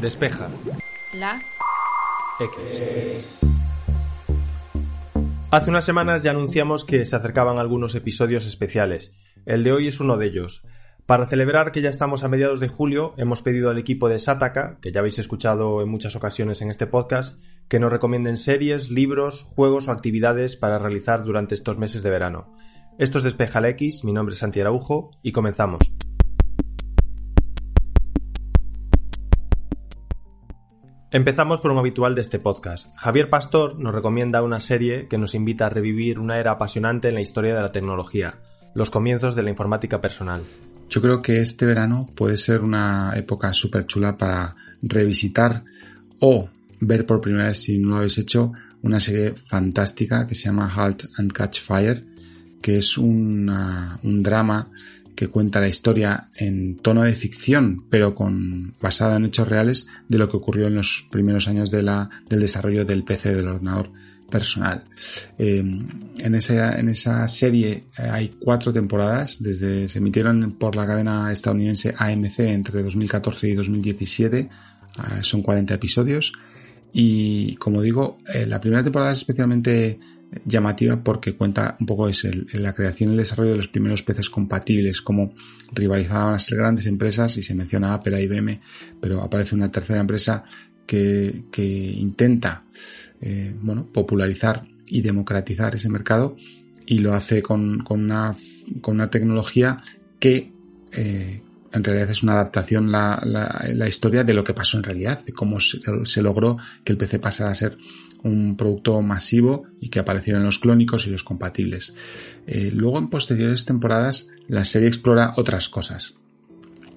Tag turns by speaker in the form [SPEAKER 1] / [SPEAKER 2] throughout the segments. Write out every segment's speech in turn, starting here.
[SPEAKER 1] Despeja.
[SPEAKER 2] La.
[SPEAKER 1] X. Hace unas semanas ya anunciamos que se acercaban algunos episodios especiales. El de hoy es uno de ellos. Para celebrar que ya estamos a mediados de julio, hemos pedido al equipo de Sataka, que ya habéis escuchado en muchas ocasiones en este podcast, que nos recomienden series, libros, juegos o actividades para realizar durante estos meses de verano. Esto es Despeja la X, mi nombre es Santi Araujo y comenzamos. Empezamos por un habitual de este podcast. Javier Pastor nos recomienda una serie que nos invita a revivir una era apasionante en la historia de la tecnología, los comienzos de la informática personal.
[SPEAKER 3] Yo creo que este verano puede ser una época súper chula para revisitar o ver por primera vez, si no lo habéis hecho, una serie fantástica que se llama Halt and Catch Fire, que es un drama que cuenta la historia en tono de ficción, pero con basada en hechos reales de lo que ocurrió en los primeros años de la, del desarrollo del PC del ordenador personal. Eh, en, esa, en esa serie eh, hay cuatro temporadas, desde se emitieron por la cadena estadounidense AMC entre 2014 y 2017, ah, son 40 episodios y como digo, eh, la primera temporada es especialmente llamativa porque cuenta un poco es la creación y el desarrollo de los primeros peces compatibles, como rivalizaban las grandes empresas y se menciona Apple, IBM, pero aparece una tercera empresa que, intenta eh, bueno, popularizar y democratizar ese mercado y lo hace con, una, con una tecnología que eh, en realidad es una adaptación la, la, historia de lo que pasó en realidad, de cómo se logró que el PC pasara a ser un producto masivo y que aparecieran los clónicos y los compatibles. Eh, luego en posteriores temporadas la serie explora otras cosas.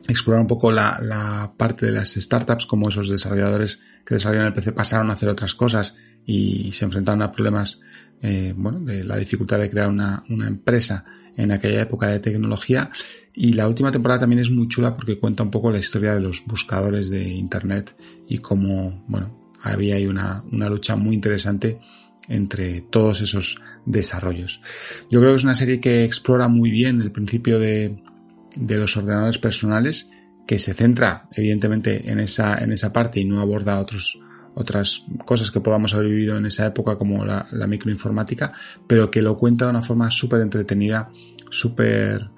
[SPEAKER 3] Explora un poco la, parte de las startups, como esos desarrolladores que desarrollan el PC pasaron a hacer otras cosas y se enfrentaron a problemas, eh, bueno, de la dificultad de crear una, una empresa en aquella época de tecnología. Y la última temporada también es muy chula porque cuenta un poco la historia de los buscadores de Internet y cómo, bueno, había ahí una, una lucha muy interesante entre todos esos desarrollos. Yo creo que es una serie que explora muy bien el principio de, de los ordenadores personales, que se centra evidentemente en esa, en esa parte y no aborda otros, otras cosas que podamos haber vivido en esa época como la, la microinformática, pero que lo cuenta de una forma súper entretenida, súper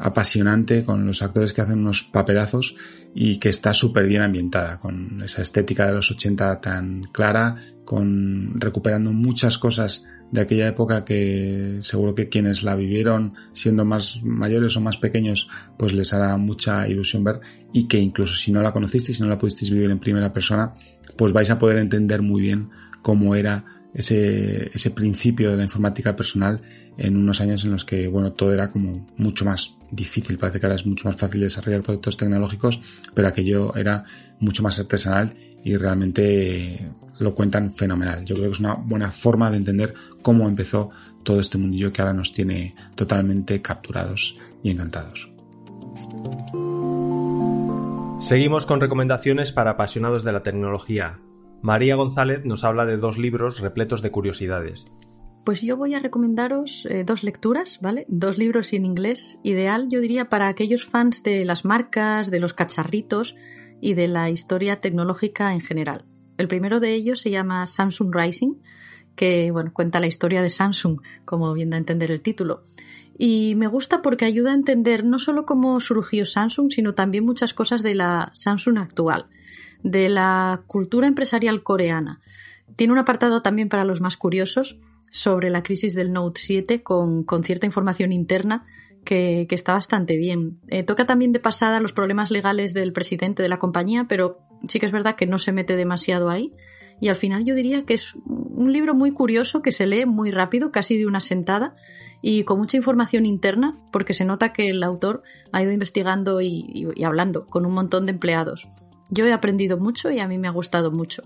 [SPEAKER 3] apasionante con los actores que hacen unos papelazos y que está súper bien ambientada con esa estética de los 80 tan clara con recuperando muchas cosas de aquella época que seguro que quienes la vivieron siendo más mayores o más pequeños pues les hará mucha ilusión ver y que incluso si no la conocisteis, si no la pudisteis vivir en primera persona pues vais a poder entender muy bien cómo era ese, ese principio de la informática personal en unos años en los que, bueno, todo era como mucho más difícil. Parece que ahora es mucho más fácil desarrollar productos tecnológicos, pero aquello era mucho más artesanal y realmente lo cuentan fenomenal. Yo creo que es una buena forma de entender cómo empezó todo este mundillo que ahora nos tiene totalmente capturados y encantados.
[SPEAKER 1] Seguimos con recomendaciones para apasionados de la tecnología. María González nos habla de dos libros repletos de curiosidades.
[SPEAKER 2] Pues yo voy a recomendaros eh, dos lecturas, ¿vale? Dos libros en inglés, ideal yo diría para aquellos fans de las marcas, de los cacharritos y de la historia tecnológica en general. El primero de ellos se llama Samsung Rising, que bueno, cuenta la historia de Samsung, como bien da a entender el título. Y me gusta porque ayuda a entender no solo cómo surgió Samsung, sino también muchas cosas de la Samsung actual de la cultura empresarial coreana. Tiene un apartado también para los más curiosos sobre la crisis del Note 7 con, cierta información interna que, está bastante bien. Eh, toca también de pasada los problemas legales del presidente de la compañía, pero sí que es verdad que no se mete demasiado ahí. Y al final yo diría que es un libro muy curioso que se lee muy rápido, casi de una sentada, y con mucha información interna, porque se nota que el autor ha ido investigando y hablando con un montón de empleados. Yo he aprendido mucho y a mí me ha gustado mucho.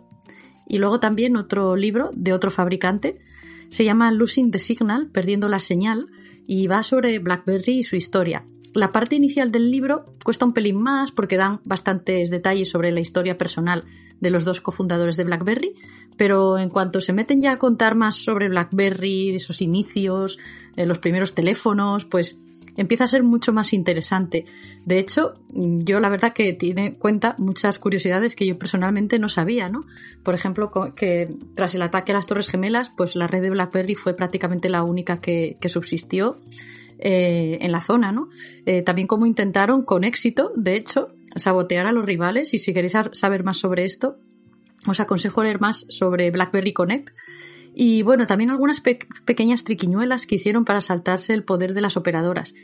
[SPEAKER 2] Y luego también otro libro de otro fabricante, se llama Losing the Signal, Perdiendo la Señal, y va sobre BlackBerry y su historia. La parte inicial del libro cuesta un pelín más porque dan bastantes detalles sobre la historia personal de los dos cofundadores de BlackBerry, pero en cuanto se meten ya a contar más sobre BlackBerry, esos inicios, eh, los primeros teléfonos, pues empieza a ser mucho más interesante. De hecho, yo la verdad que tiene cuenta muchas curiosidades que yo personalmente no sabía, ¿no? Por ejemplo, que tras el ataque a las Torres Gemelas, pues la red de BlackBerry fue prácticamente la única que, subsistió eh, en la zona, ¿no? Eh, también como intentaron con éxito, de hecho, sabotear a los rivales y si queréis saber más sobre esto, os aconsejo leer más sobre BlackBerry Connect. Y bueno, también algunas pequeñas triquiñuelas que hicieron para saltarse el poder de las operadoras.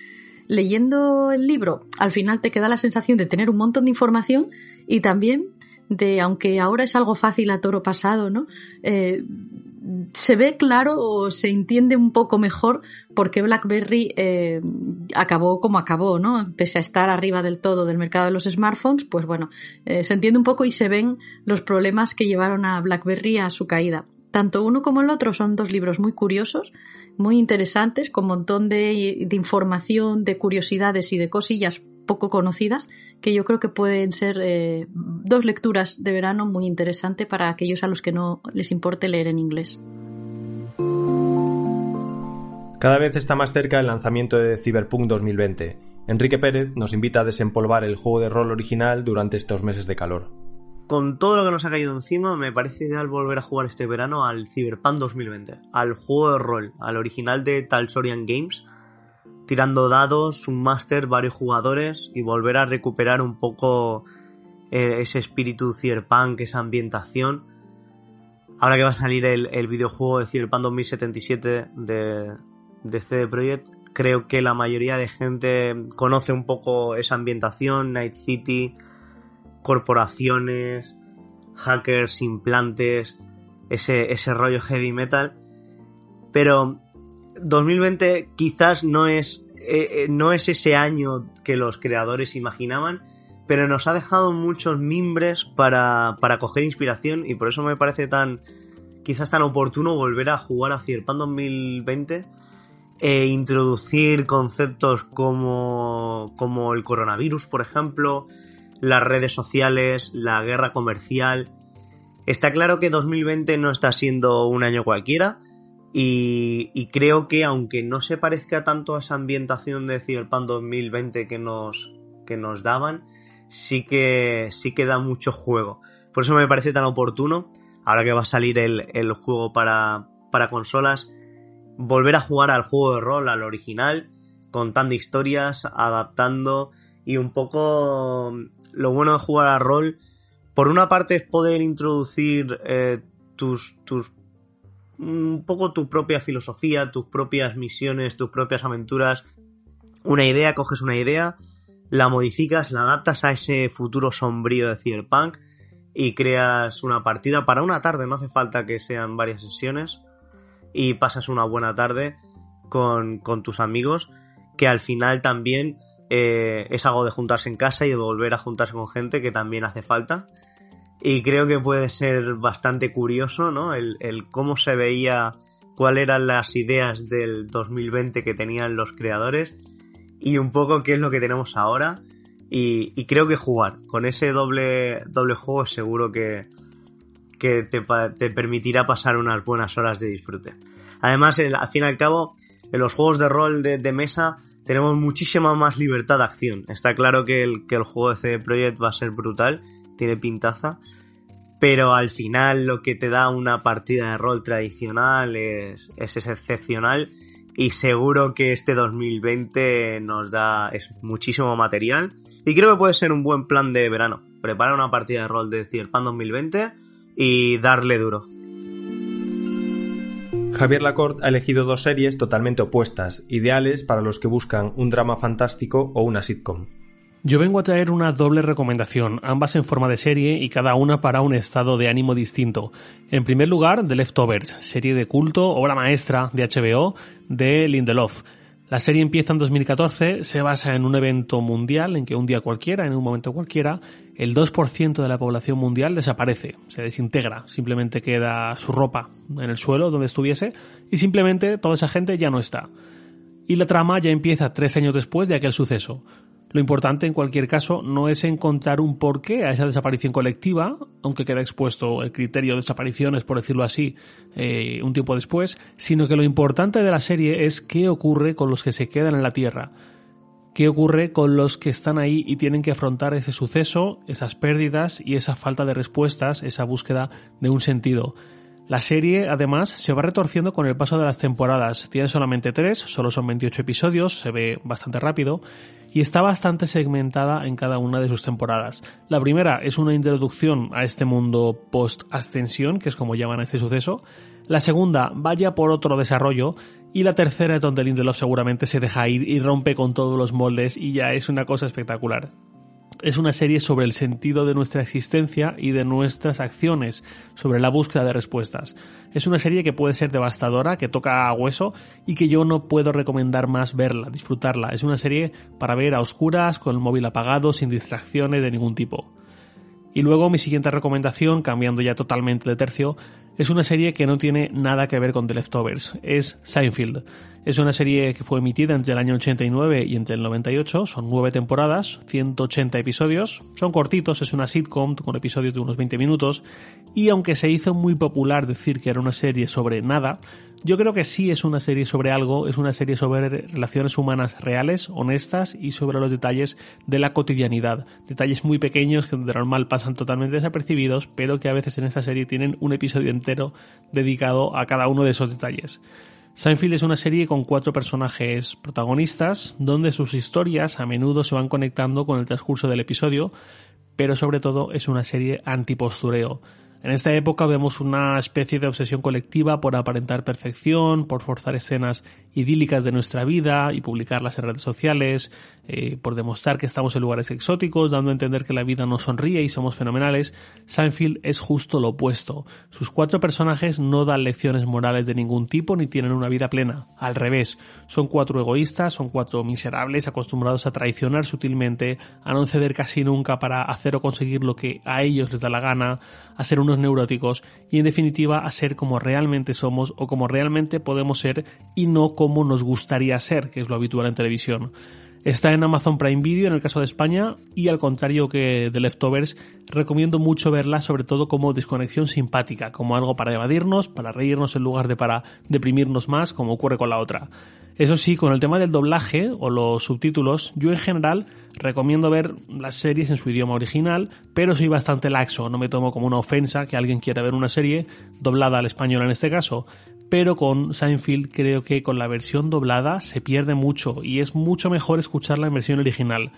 [SPEAKER 2] Leyendo el libro, al final te queda la sensación de tener un montón de información y también de, aunque ahora es algo fácil a toro pasado, ¿no? Eh, se ve claro o se entiende un poco mejor por qué BlackBerry eh, acabó como acabó, ¿no? Pese a estar arriba del todo del mercado de los smartphones, pues bueno, eh, se entiende un poco y se ven los problemas que llevaron a BlackBerry a su caída. Tanto uno como el otro son dos libros muy curiosos, muy interesantes, con un montón de, información, de curiosidades y de cosillas poco conocidas que yo creo que pueden ser eh, dos lecturas de verano muy interesantes para aquellos a los que no les importe leer en inglés.
[SPEAKER 1] Cada vez está más cerca el lanzamiento de Cyberpunk 2020. Enrique Pérez nos invita a desempolvar el juego de rol original durante estos meses de calor.
[SPEAKER 4] Con todo lo que nos ha caído encima, me parece ideal volver a jugar este verano al Cyberpunk 2020, al juego de rol, al original de Talsorian Games, tirando dados, un máster, varios jugadores y volver a recuperar un poco eh, ese espíritu cyberpunk, esa ambientación. Ahora que va a salir el, videojuego de Cyberpunk 2077 de, de CD Projekt, creo que la mayoría de gente conoce un poco esa ambientación, Night City, corporaciones, hackers, implantes, ese, ese rollo heavy metal. Pero 2020 quizás no es, eh, eh, no es ese año que los creadores imaginaban, pero nos ha dejado muchos mimbres para, para coger inspiración y por eso me parece tan quizás tan oportuno volver a jugar a Cyberpunk 2020 e introducir conceptos como, como el coronavirus, por ejemplo, las redes sociales, la guerra comercial. Está claro que 2020 no está siendo un año cualquiera, y, creo que aunque no se parezca tanto a esa ambientación de Cyberpunk 2020 que nos, que nos daban, sí que, sí da mucho juego. Por eso me parece tan oportuno, ahora que va a salir el, el juego para, para consolas, volver a jugar al juego de rol, al original, contando historias, adaptando y un poco lo bueno de jugar a rol, por una parte es poder introducir eh, tus, tus un poco tu propia filosofía, tus propias misiones, tus propias aventuras. Una idea, coges una idea, la modificas, la adaptas a ese futuro sombrío de Cyberpunk y creas una partida para una tarde, no hace falta que sean varias sesiones y pasas una buena tarde con, con tus amigos que al final también eh, es algo de juntarse en casa y de volver a juntarse con gente que también hace falta y creo que puede ser bastante curioso, ¿no? El, cómo se veía, cuáles eran las ideas del 2020 que tenían los creadores y un poco qué es lo que tenemos ahora. Y, creo que jugar con ese doble, doble juego seguro que, que te, te, permitirá pasar unas buenas horas de disfrute. Además, al fin y al cabo, en los juegos de rol de, mesa tenemos muchísima más libertad de acción. Está claro que el, que el juego de CD Projekt va a ser brutal tiene pintaza. Pero al final lo que te da una partida de rol tradicional es, es excepcional y seguro que este 2020 nos da es muchísimo material y creo que puede ser un buen plan de verano. Preparar una partida de rol de Cyberpunk 2020 y darle duro.
[SPEAKER 1] Javier Lacorte ha elegido dos series totalmente opuestas, ideales para los que buscan un drama fantástico o una sitcom.
[SPEAKER 5] Yo vengo a traer una doble recomendación, ambas en forma de serie y cada una para un estado de ánimo distinto. En primer lugar, The Leftovers, serie de culto, obra maestra de HBO de Lindelof. La serie empieza en 2014, se basa en un evento mundial en que un día cualquiera, en un momento cualquiera, el 2% de la población mundial desaparece, se desintegra, simplemente queda su ropa en el suelo donde estuviese y simplemente toda esa gente ya no está. Y la trama ya empieza tres años después de aquel suceso. Lo importante en cualquier caso no es encontrar un porqué a esa desaparición colectiva, aunque queda expuesto el criterio de desapariciones, por decirlo así, eh, un tiempo después, sino que lo importante de la serie es qué ocurre con los que se quedan en la Tierra. ¿Qué ocurre con los que están ahí y tienen que afrontar ese suceso, esas pérdidas y esa falta de respuestas, esa búsqueda de un sentido? La serie, además, se va retorciendo con el paso de las temporadas. Tiene solamente tres, solo son 28 episodios, se ve bastante rápido, y está bastante segmentada en cada una de sus temporadas. La primera es una introducción a este mundo post-ascensión, que es como llaman a este suceso. La segunda vaya por otro desarrollo. Y la tercera es donde Lindelof seguramente se deja ir y rompe con todos los moldes y ya es una cosa espectacular es una serie sobre el sentido de nuestra existencia y de nuestras acciones, sobre la búsqueda de respuestas. Es una serie que puede ser devastadora, que toca a hueso y que yo no puedo recomendar más verla, disfrutarla. Es una serie para ver a oscuras, con el móvil apagado, sin distracciones de ningún tipo. Y luego mi siguiente recomendación, cambiando ya totalmente de tercio, es una serie que no tiene nada que ver con The Leftovers, es Seinfeld. Es una serie que fue emitida entre el año 89 y entre el 98, son nueve temporadas, 180 episodios, son cortitos, es una sitcom con episodios de unos 20 minutos, y aunque se hizo muy popular decir que era una serie sobre nada, yo creo que sí es una serie sobre algo, es una serie sobre relaciones humanas reales, honestas y sobre los detalles de la cotidianidad. Detalles muy pequeños que de normal pasan totalmente desapercibidos, pero que a veces en esta serie tienen un episodio entero dedicado a cada uno de esos detalles. Seinfeld es una serie con cuatro personajes protagonistas, donde sus historias a menudo se van conectando con el transcurso del episodio, pero sobre todo es una serie antipostureo. En esta época vemos una especie de obsesión colectiva por aparentar perfección, por forzar escenas idílicas de nuestra vida y publicarlas en redes sociales, eh, por demostrar que estamos en lugares exóticos, dando a entender que la vida nos sonríe y somos fenomenales, Seinfeld es justo lo opuesto. Sus cuatro personajes no dan lecciones morales de ningún tipo ni tienen una vida plena. Al revés, son cuatro egoístas, son cuatro miserables acostumbrados a traicionar sutilmente, a no ceder casi nunca para hacer o conseguir lo que a ellos les da la gana, a ser neuróticos y en definitiva a ser como realmente somos o como realmente podemos ser y no como nos gustaría ser, que es lo habitual en televisión. Está en Amazon Prime Video en el caso de España y al contrario que The Leftovers, recomiendo mucho verla sobre todo como desconexión simpática, como algo para evadirnos, para reírnos en lugar de para deprimirnos más, como ocurre con la otra. Eso sí, con el tema del doblaje o los subtítulos, yo en general recomiendo ver las series en su idioma original, pero soy bastante laxo, no me tomo como una ofensa que alguien quiera ver una serie doblada al español en este caso pero con Seinfeld creo que con la versión doblada se pierde mucho y es mucho mejor escucharla en versión original.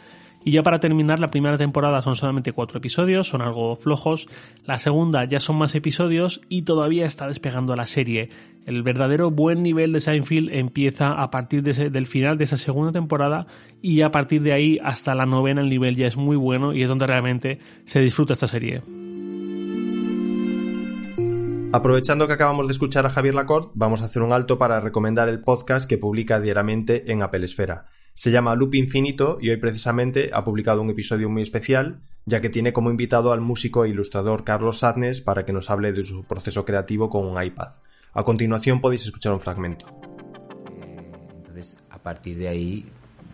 [SPEAKER 5] Y ya para terminar, la primera temporada son solamente cuatro episodios, son algo flojos. La segunda ya son más episodios y todavía está despegando la serie. El verdadero buen nivel de Seinfeld empieza a partir del final de esa segunda temporada y a partir de ahí hasta la novena el nivel ya es muy bueno y es donde realmente se disfruta esta serie.
[SPEAKER 1] Aprovechando que acabamos de escuchar a Javier Lacorte, vamos a hacer un alto para recomendar el podcast que publica diariamente en Apple Esfera. Se llama Loop Infinito y hoy precisamente ha publicado un episodio muy especial, ya que tiene como invitado al músico e ilustrador Carlos Sadnes para que nos hable de su proceso creativo con un iPad. A continuación podéis escuchar un fragmento.
[SPEAKER 6] Eh, entonces, a partir de ahí,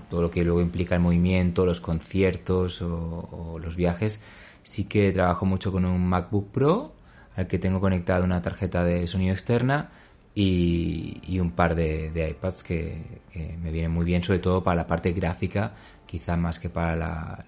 [SPEAKER 6] todo lo que luego implica el movimiento, los conciertos o los viajes, sí que trabajo mucho con un MacBook Pro al que tengo conectada una tarjeta de sonido externa y, un par de, iPads que, me vienen muy bien, sobre todo para la parte gráfica, quizá más que para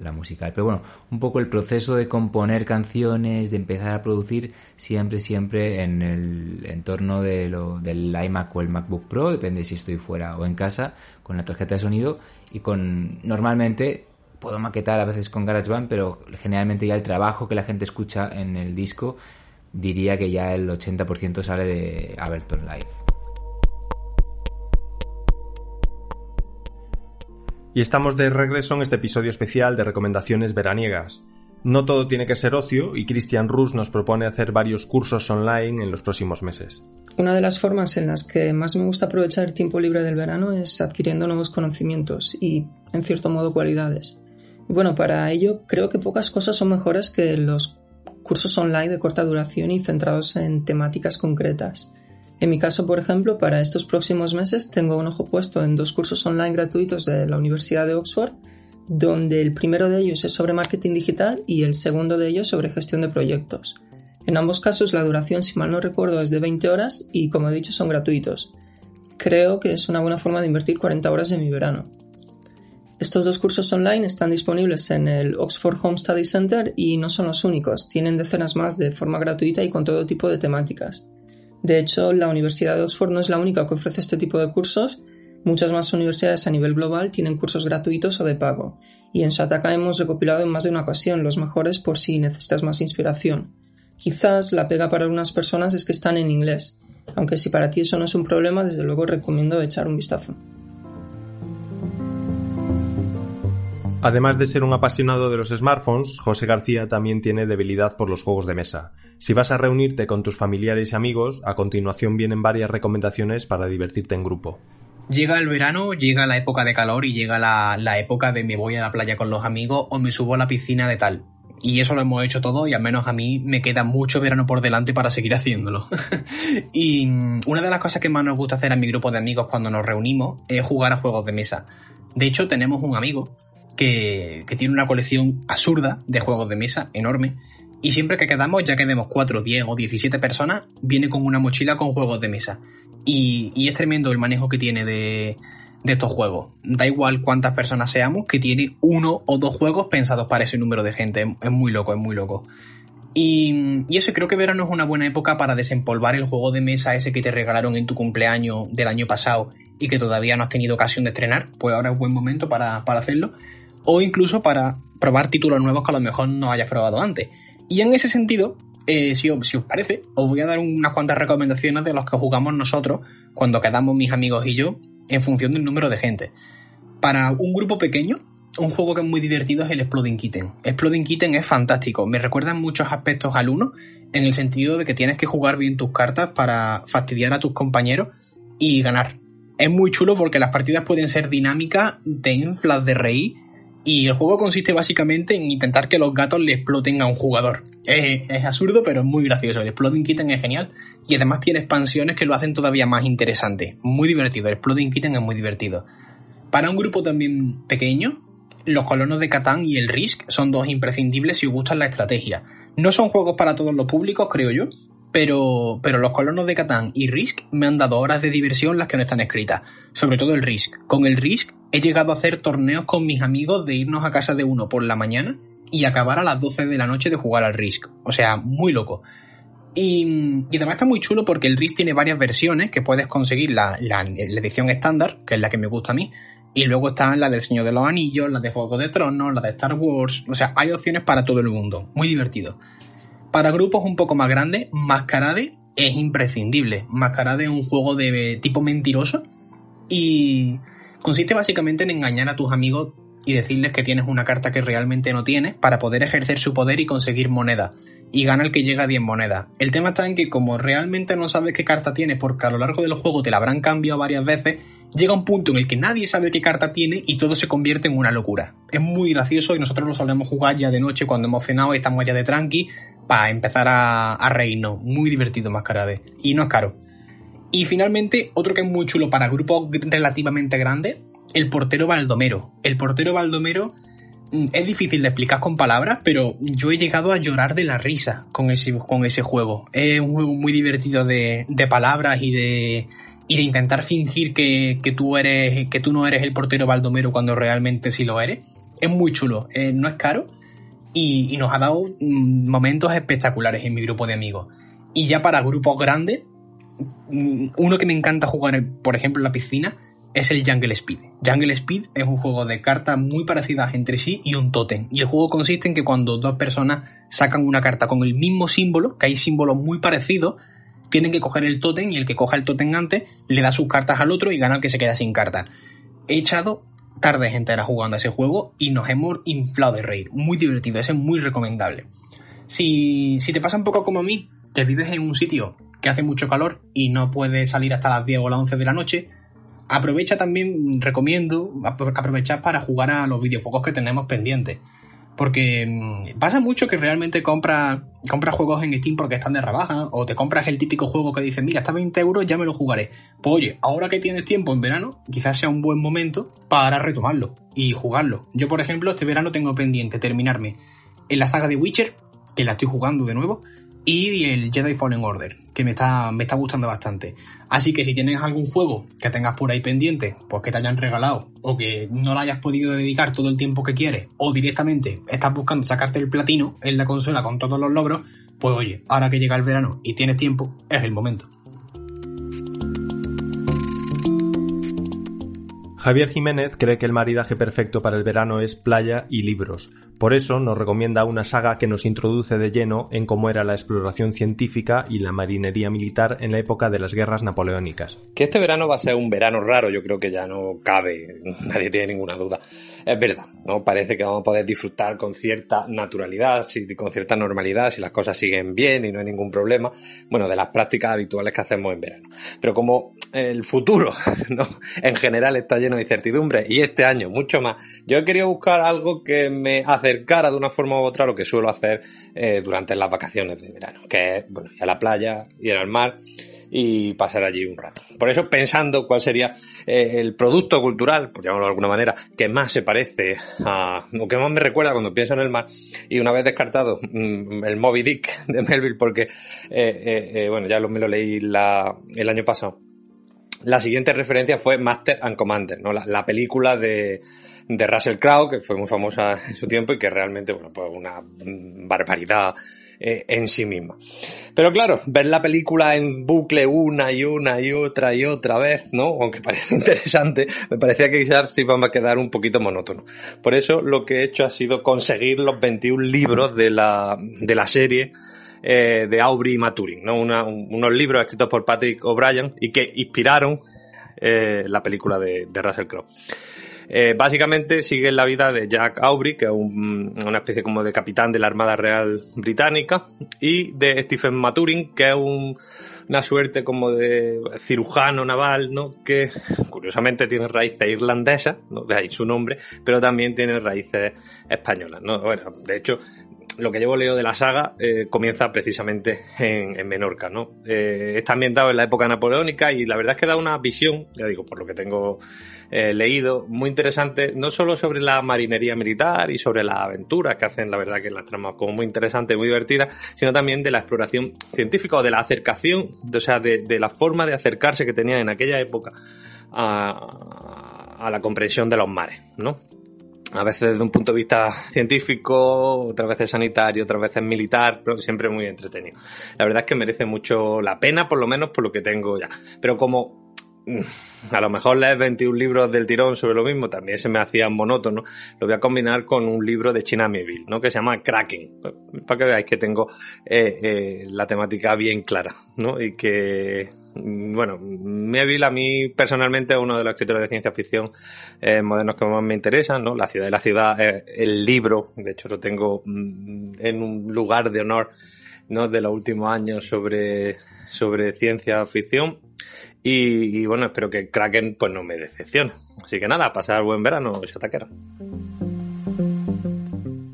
[SPEAKER 6] la, musical. Pero bueno, un poco el proceso de componer canciones, de empezar a producir, siempre, siempre en el entorno de lo, del iMac o el MacBook Pro, depende si estoy fuera o en casa, con la tarjeta de sonido y con, normalmente, puedo maquetar a veces con GarageBand, pero generalmente ya el trabajo que la gente escucha en el disco diría que ya el 80% sale de Ableton Live.
[SPEAKER 1] Y estamos de regreso en este episodio especial de recomendaciones veraniegas. No todo tiene que ser ocio y Christian Rus nos propone hacer varios cursos online en los próximos meses.
[SPEAKER 7] Una de las formas en las que más me gusta aprovechar el tiempo libre del verano es adquiriendo nuevos conocimientos y, en cierto modo, cualidades. Y bueno, para ello creo que pocas cosas son mejores que los cursos online de corta duración y centrados en temáticas concretas. En mi caso, por ejemplo, para estos próximos meses tengo un ojo puesto en dos cursos online gratuitos de la Universidad de Oxford donde el primero de ellos es sobre marketing digital y el segundo de ellos sobre gestión de proyectos. En ambos casos la duración, si mal no recuerdo, es de 20 horas y como he dicho son gratuitos. Creo que es una buena forma de invertir 40 horas de mi verano. Estos dos cursos online están disponibles en el Oxford Home Study Center y no son los únicos, tienen decenas más de forma gratuita y con todo tipo de temáticas. De hecho, la Universidad de Oxford no es la única que ofrece este tipo de cursos, muchas más universidades a nivel global tienen cursos gratuitos o de pago, y en Shataka hemos recopilado en más de una ocasión los mejores por si necesitas más inspiración. Quizás la pega para algunas personas es que están en inglés, aunque si para ti eso no es un problema, desde luego recomiendo echar un vistazo.
[SPEAKER 1] Además de ser un apasionado de los smartphones, José García también tiene debilidad por los juegos de mesa. Si vas a reunirte con tus familiares y amigos, a continuación vienen varias recomendaciones para divertirte en grupo.
[SPEAKER 8] Llega el verano, llega la época de calor y llega la, la época de me voy a la playa con los amigos o me subo a la piscina de tal. Y eso lo hemos hecho todo y al menos a mí me queda mucho verano por delante para seguir haciéndolo. y una de las cosas que más nos gusta hacer a mi grupo de amigos cuando nos reunimos es jugar a juegos de mesa. De hecho, tenemos un amigo que, tiene una colección absurda de juegos de mesa, enorme, y siempre que quedamos, ya quedemos 4, 10 o 17 personas, viene con una mochila con juegos de mesa. Y, es tremendo el manejo que tiene de, estos juegos. Da igual cuántas personas seamos, que tiene uno o dos juegos pensados para ese número de gente. Es muy loco, es muy loco. Y, y, eso creo que verano es una buena época para desempolvar el juego de mesa ese que te regalaron en tu cumpleaños del año pasado y que todavía no has tenido ocasión de estrenar. Pues ahora es buen momento para, para hacerlo o incluso para probar títulos nuevos que a lo mejor no hayas probado antes. Y en ese sentido, eh, si, os, parece, os voy a dar unas cuantas recomendaciones de los que jugamos nosotros cuando quedamos mis amigos y yo en función del número de gente. Para un grupo pequeño, un juego que es muy divertido es el Exploding Kitten. Exploding Kitten es fantástico, me recuerda en muchos aspectos al 1, en el sentido de que tienes que jugar bien tus cartas para fastidiar a tus compañeros y ganar. Es muy chulo porque las partidas pueden ser dinámicas, te inflas de reír y el juego consiste básicamente en intentar que los gatos le exploten a un jugador. Es, absurdo, pero es muy gracioso. El Exploding Kitten es genial. Y además tiene expansiones que lo hacen todavía más interesante. Muy divertido. El Exploding Kitten es muy divertido. Para un grupo también pequeño, los colonos de Catán y el Risk son dos imprescindibles si os gustan la estrategia. No son juegos para todos los públicos, creo yo, pero, pero los colonos de Catán y Risk me han dado horas de diversión las que no están escritas. Sobre todo el Risk. Con el Risk he llegado a hacer torneos con mis amigos de irnos a casa de uno por la mañana y acabar a las 12 de la noche de jugar al Risk. O sea, muy loco. Y, y, además está muy chulo porque el Risk tiene varias versiones que puedes conseguir la, la, edición estándar, que es la que me gusta a mí, y luego están la de Señor de los Anillos, la de Juego de Tronos, la de Star Wars, o sea, hay opciones para todo el mundo, muy divertido. Para grupos un poco más grandes, Mascarade es imprescindible. Mascarade es un juego de tipo mentiroso y consiste básicamente en engañar a tus amigos y decirles que tienes una carta que realmente no tienes para poder ejercer su poder y conseguir moneda. Y gana el que llega a 10 monedas. El tema está en que como realmente no sabes qué carta tienes porque a lo largo del juego te la habrán cambiado varias veces, llega un punto en el que nadie sabe qué carta tiene y todo se convierte en una locura. Es muy gracioso y nosotros lo solemos jugar ya de noche cuando hemos cenado y estamos ya de tranqui para empezar a, a reírnos. Muy divertido Mascarade. Y no es caro. Y finalmente, otro que es muy chulo para grupos relativamente grandes, el portero Baldomero. El portero Baldomero mm, es difícil de explicar con palabras, pero yo he llegado a llorar de la risa con ese, con ese juego. Es un juego muy divertido de, de palabras y de, y de intentar fingir que, que, tú eres, que tú no eres el portero Baldomero cuando realmente sí lo eres. Es muy chulo, eh, no es caro y, y, nos ha dado mm, momentos espectaculares en mi grupo de amigos. Y ya para grupos grandes, uno que me encanta jugar, por ejemplo, en la piscina, es el Jungle Speed. Jungle Speed es un juego de cartas muy parecidas entre sí y un tótem. Y el juego consiste en que cuando dos personas sacan una carta con el mismo símbolo, que hay símbolos muy parecidos, tienen que coger el tótem y el que coja el tótem antes le da sus cartas al otro y gana el que se queda sin cartas. He echado tardes enteras jugando a ese juego y nos hemos inflado de reír. Muy divertido, ese es muy recomendable. Si, si te pasa un poco como a mí, que vives en un sitio que hace mucho calor y no puedes salir hasta las 10 o las 11 de la noche, aprovecha también, recomiendo, aprovechar para jugar a los videojuegos que tenemos pendientes. Porque mm, pasa mucho que realmente compras juegos en Steam porque están de rebaja, o te compras el típico juego que dices, mira, está 20 euros, ya me lo jugaré. Pues oye, ahora que tienes tiempo en verano, quizás sea un buen momento para retomarlo y jugarlo. Yo, por ejemplo, este verano tengo pendiente terminarme en la saga de Witcher, que la estoy jugando de nuevo, y el Jedi Fallen Order, me está, me está gustando bastante. Así que si tienes algún juego que tengas por ahí pendiente, pues que te hayan regalado, o que no le hayas podido dedicar todo el tiempo que quieres, o directamente estás buscando sacarte el platino en la consola con todos los logros, pues oye, ahora que llega el verano y tienes tiempo, es el momento.
[SPEAKER 1] Javier Jiménez cree que el maridaje perfecto para el verano es playa y libros. Por eso nos recomienda una saga que nos introduce de lleno en cómo era la exploración científica y la marinería militar en la época de las guerras napoleónicas.
[SPEAKER 9] Que este verano va a ser un verano raro, yo creo que ya no cabe, nadie tiene ninguna duda. Es verdad, ¿no? Parece que vamos a poder disfrutar con cierta naturalidad, con cierta normalidad, si las cosas siguen bien y no hay ningún problema, bueno, de las prácticas habituales que hacemos en verano. Pero como el futuro, ¿no? En general está lleno de incertidumbre y este año mucho más. Yo he querido buscar algo que me acercara de una forma u otra a lo que suelo hacer eh, durante las vacaciones de verano, que es, bueno, ir a la playa, ir al mar y pasar allí un rato. Por eso, pensando cuál sería eh, el producto cultural, por llamarlo de alguna manera, que más se parece a, o que más me recuerda cuando pienso en el mar, y una vez descartado mm, el Moby Dick de Melville, porque, eh, bueno, ya lo, me lo leí el año pasado, la siguiente referencia fue Master and Commander, ¿no? la, película de, de Russell Crowe, que fue muy famosa en su tiempo y que realmente, bueno, pues una barbaridad eh, en sí misma. Pero claro, ver la película en bucle una y una y otra y otra vez, ¿no? Aunque parece interesante, me parecía que quizás se iba a quedar un poquito monótono. Por eso lo que he hecho ha sido conseguir los 21 libros de la, de la serie eh, de Aubrey Maturin, ¿no? unos libros escritos por Patrick O'Brien y que inspiraron eh, la película de, Russell Crowe. Eh, básicamente sigue la vida de Jack Aubrey, que es una especie como de capitán de la Armada Real Británica, y de Stephen Maturin, que es una suerte como de cirujano naval, ¿no? Que curiosamente tiene raíces irlandesas, ¿no? de ahí su nombre, pero también tiene raíces españolas, ¿no? Bueno, de hecho, lo que llevo leo de la saga eh, comienza precisamente en, Menorca, ¿no? Eh, está ambientado en la época napoleónica y la verdad es que da una visión, ya digo, por lo que tengo eh, leído, muy interesante, no solo sobre la marinería militar y sobre las aventuras que hacen, la verdad que las tramas como muy interesantes, muy divertidas, sino también de la exploración científica o de la acercación, o sea, de, la forma de acercarse que tenía en aquella época a, a la comprensión de los mares, ¿no? A veces desde un punto de vista científico, otras veces sanitario, otras veces militar, pero siempre muy entretenido. La verdad es que merece mucho la pena, por lo menos por lo que tengo ya. Pero como a lo mejor leer 21 libros del tirón sobre lo mismo también se me hacía monótono. Lo voy a combinar con un libro de China Mieville, ¿no? Que se llama Kraken. Para que veáis que tengo eh, eh, la temática bien clara, ¿no? Y que, bueno, Mieville a mí personalmente es uno de los escritores de ciencia ficción eh, modernos que más me interesan, ¿no? La ciudad de la ciudad, el libro, de hecho lo tengo mm, en un lugar de honor, ¿no? De los últimos años sobre, sobre ciencia ficción y, bueno, espero que Kraken pues no me decepcione. Así que nada, pasar buen verano, Shataquera.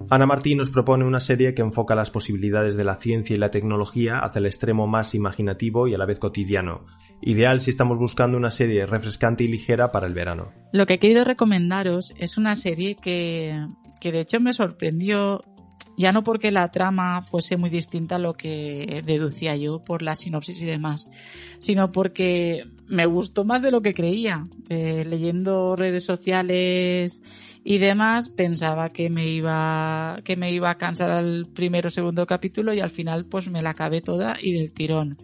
[SPEAKER 1] Ana Martín nos propone una serie que enfoca las posibilidades de la ciencia y la tecnología hacia el extremo más imaginativo y a la vez cotidiano. Ideal si estamos buscando una serie refrescante y ligera para el verano.
[SPEAKER 10] Lo que he querido recomendaros es una serie que, que de hecho me sorprendió ya no porque la trama fuese muy distinta a lo que deducía yo por la sinopsis y demás, sino porque me gustó más de lo que creía. Eh, leyendo redes sociales y demás, pensaba que me iba que me iba a cansar al primero o segundo capítulo y al final pues me la acabé toda y del tirón.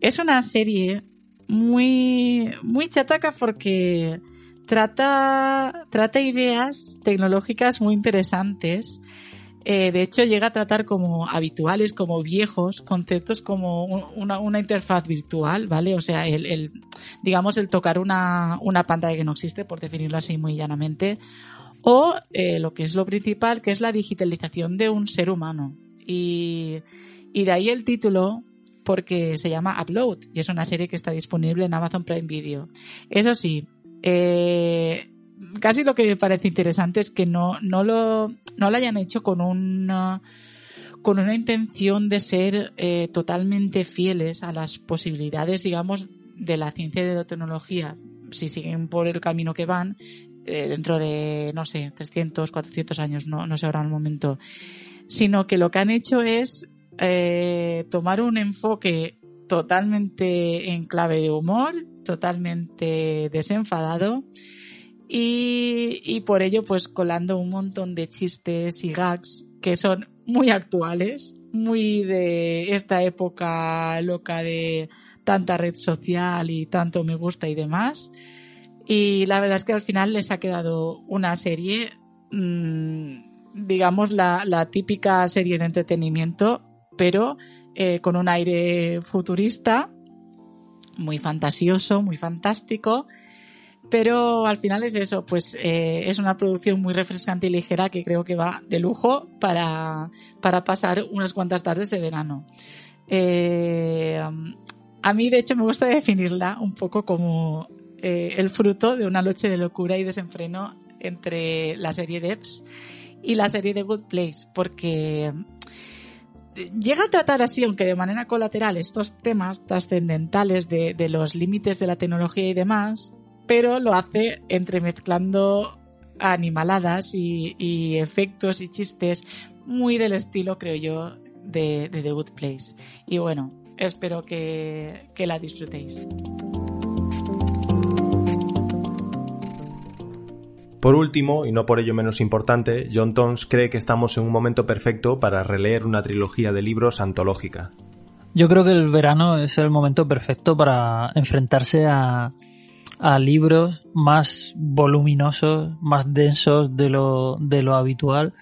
[SPEAKER 10] Es una serie muy muy chataca porque trata trata ideas tecnológicas muy interesantes eh, de hecho, llega a tratar como habituales, como viejos, conceptos como una, interfaz virtual, ¿vale? O sea, el, digamos, el tocar una, pantalla que no existe, por definirlo así muy llanamente, o eh, lo que es lo principal, que es la digitalización de un ser humano. Y, de ahí el título, porque se llama Upload, y es una serie que está disponible en Amazon Prime Video. Eso sí, eh, casi lo que me parece interesante es que no, no, lo, no lo hayan hecho con una, con una intención de ser eh, totalmente fieles a las posibilidades, digamos, de la ciencia y de la tecnología. Si siguen por el camino que van, eh, dentro de, no sé, 300, 400 años, no, no sé ahora el momento, sino que lo que han hecho es eh, tomar un enfoque totalmente en clave de humor, totalmente desenfadado y, por ello pues colando un montón de chistes y gags que son muy actuales, muy de esta época loca de tanta red social y tanto me gusta y demás. Y la verdad es que al final les ha quedado una serie, mmm, digamos, la, la, típica serie de entretenimiento, pero eh, con un aire futurista, muy fantasioso, muy fantástico pero al final es eso, pues eh, es una producción muy refrescante y ligera que creo que va de lujo para, para pasar unas cuantas tardes de verano. Eh, a mí, de hecho, me gusta definirla un poco como eh, el fruto de una noche de locura y desenfreno entre la serie de y la serie de Good Place, porque llega a tratar así, aunque de manera colateral, estos temas trascendentales de, de los límites de la tecnología y demás, pero lo hace entremezclando animaladas y, y, efectos y chistes muy del estilo, creo yo, de, de The Good Place. Y bueno, espero que, que la disfrutéis.
[SPEAKER 1] Por último, y no por ello menos importante, John Tons cree que estamos en un momento perfecto para releer una trilogía de libros antológica.
[SPEAKER 11] Yo creo que el verano es el momento perfecto para enfrentarse a, a libros más voluminosos, más densos de lo, de lo habitual,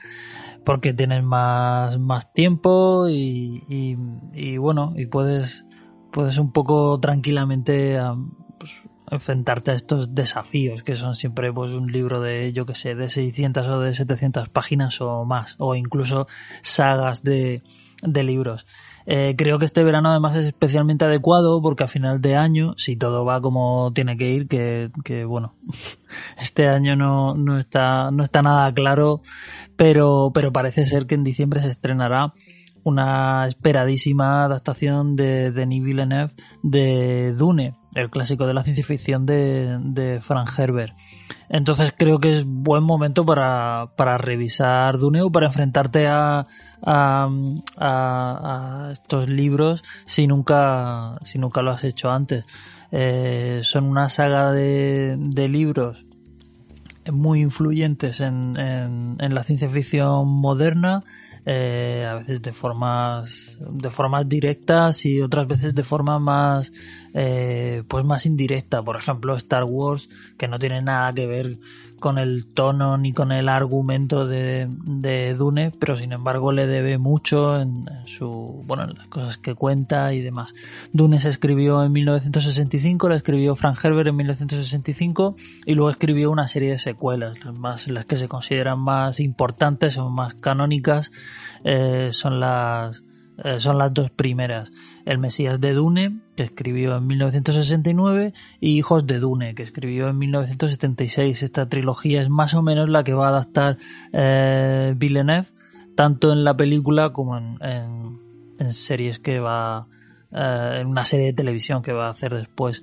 [SPEAKER 11] porque tienes más, más tiempo y, y, bueno, y puedes, puedes un poco tranquilamente pues, enfrentarte a estos desafíos que son siempre pues un libro de yo que sé de 600 o de 700 páginas o más o incluso sagas de, de libros. Eh, creo que este verano además es especialmente adecuado porque a final de año, si todo va como tiene que ir, que, que bueno, este año no, no, está, no está nada claro, pero, pero parece ser que en diciembre se estrenará una esperadísima adaptación de Denis Villeneuve de Dune, el clásico de la ciencia ficción de, de Frank Herbert. Entonces creo que es buen momento para, para revisar Dune o para enfrentarte a, a, a, a, estos libros si nunca, si nunca lo has hecho antes. Eh, son una saga de, de libros muy influyentes en, en, en la ciencia ficción moderna eh, a veces de formas de formas directas y otras veces de forma más eh, pues más indirecta. Por ejemplo Star Wars que no tiene nada que ver con el tono ni con el argumento de, Dune pero sin embargo le debe mucho en, en, su bueno en las cosas que cuenta y demás. Dune se escribió en 1965 la escribió Frank Herbert en 1965 y luego escribió una serie de secuelas. Las más las que se consideran más importantes o más canónicas eh, son las eh, son las dos primeras. El Mesías de Dune, que escribió en 1969, y Hijos de Dune, que escribió en 1976. Esta trilogía es más o menos la que va a adaptar eh, Villeneuve, tanto en la película como en, en, series que va, eh, en una serie de televisión que va a hacer después.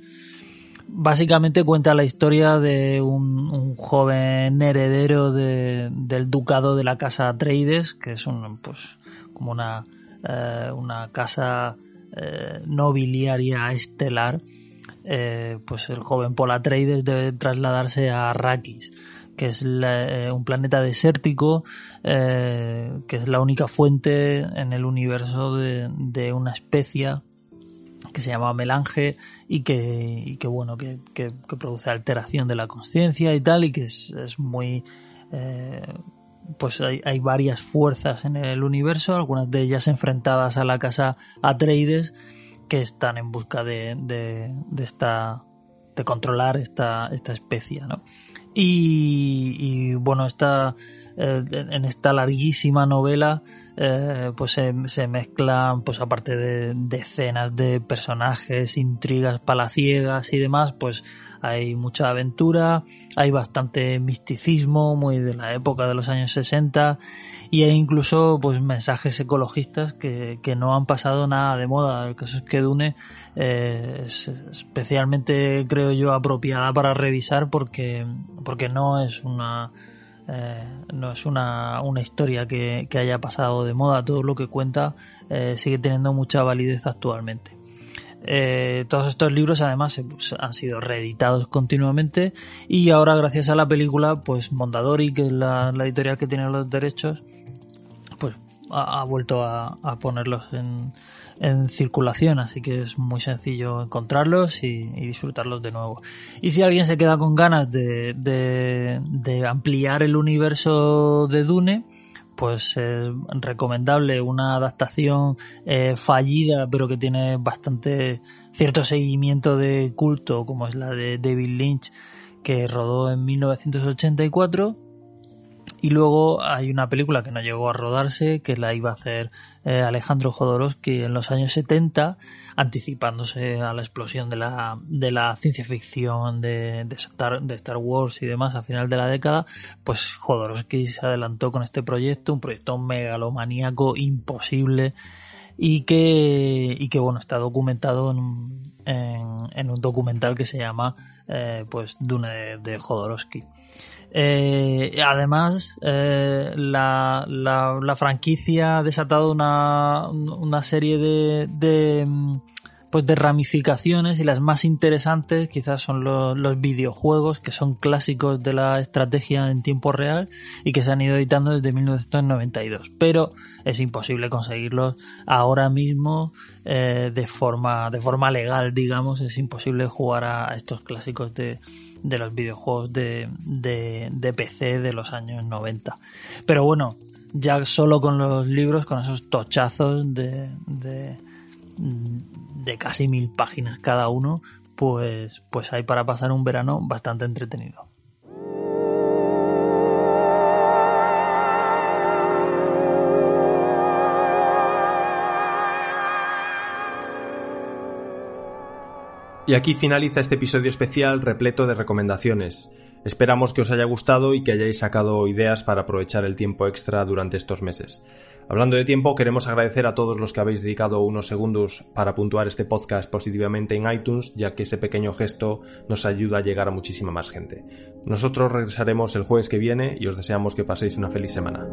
[SPEAKER 11] Básicamente cuenta la historia de un, un joven heredero de, del ducado de la casa Atreides, que es un, pues, como una, eh, una casa eh, nobiliaria estelar. Eh, pues el joven Paul debe trasladarse a Arrakis, que es eh, un planeta desértico, que es la única fuente en el universo de, una especie que se llama melange y que, que bueno, que, que, produce alteración de la conciencia y tal, y que es, es muy, pues hay, hay, varias fuerzas en el universo, algunas de ellas enfrentadas a la casa Atreides, que están en busca de, de, de esta, de controlar esta, esta especie, ¿no? Y, y bueno, esta, eh, en esta larguísima novela eh, pues se, se, mezclan pues aparte de, de escenas de personajes intrigas palaciegas y demás pues hay mucha aventura, hay bastante misticismo, muy de la época de los años 60, y hay incluso pues mensajes ecologistas que, que no han pasado nada de moda. El caso es que Dune es especialmente, creo yo, apropiada para revisar porque, porque no es una eh, no es una, una historia que, que, haya pasado de moda, todo lo que cuenta eh, sigue teniendo mucha validez actualmente. Eh, todos estos libros además pues, han sido reeditados continuamente y ahora gracias a la película pues Mondadori que es la, la editorial que tiene los derechos pues ha, vuelto a, a ponerlos en, en, circulación. Así que es muy sencillo encontrarlos y, y, disfrutarlos de nuevo. Y si alguien se queda con ganas de, de, de ampliar el universo de Dune pues es recomendable una adaptación eh, fallida pero que tiene bastante cierto seguimiento de culto como es la de David Lynch que rodó en 1984 y luego hay una película que no llegó a rodarse, que la iba a hacer eh, Alejandro Jodorowsky en los años 70, anticipándose a la explosión de la, de la ciencia ficción de, de, Star, de Star Wars y demás a final de la década, pues Jodorowsky se adelantó con este proyecto, un proyecto megalomaníaco imposible y que, y que bueno, está documentado en, en, en un documental que se llama eh, pues Dune de, de Jodorowsky. Eh, además, eh, la, franquicia ha desatado una, serie de, de, pues de ramificaciones y las más interesantes quizás son los, los, videojuegos que son clásicos de la estrategia en tiempo real y que se han ido editando desde 1992. Pero es imposible conseguirlos ahora mismo eh, de, forma, de forma legal, digamos. Es imposible jugar a estos clásicos de, de los videojuegos de, de, de, PC de los años 90. Pero bueno, ya solo con los libros, con esos tochazos de, de, de casi mil páginas cada uno, pues, pues hay para pasar un verano bastante entretenido.
[SPEAKER 1] Y aquí finaliza este episodio especial repleto de recomendaciones. Esperamos que os haya gustado y que hayáis sacado ideas para aprovechar el tiempo extra durante estos meses. Hablando de tiempo, queremos agradecer a todos los que habéis dedicado unos segundos para puntuar este podcast positivamente en iTunes, ya que ese pequeño gesto nos ayuda a llegar a muchísima más gente. Nosotros regresaremos el jueves que viene y os deseamos que paséis una feliz semana.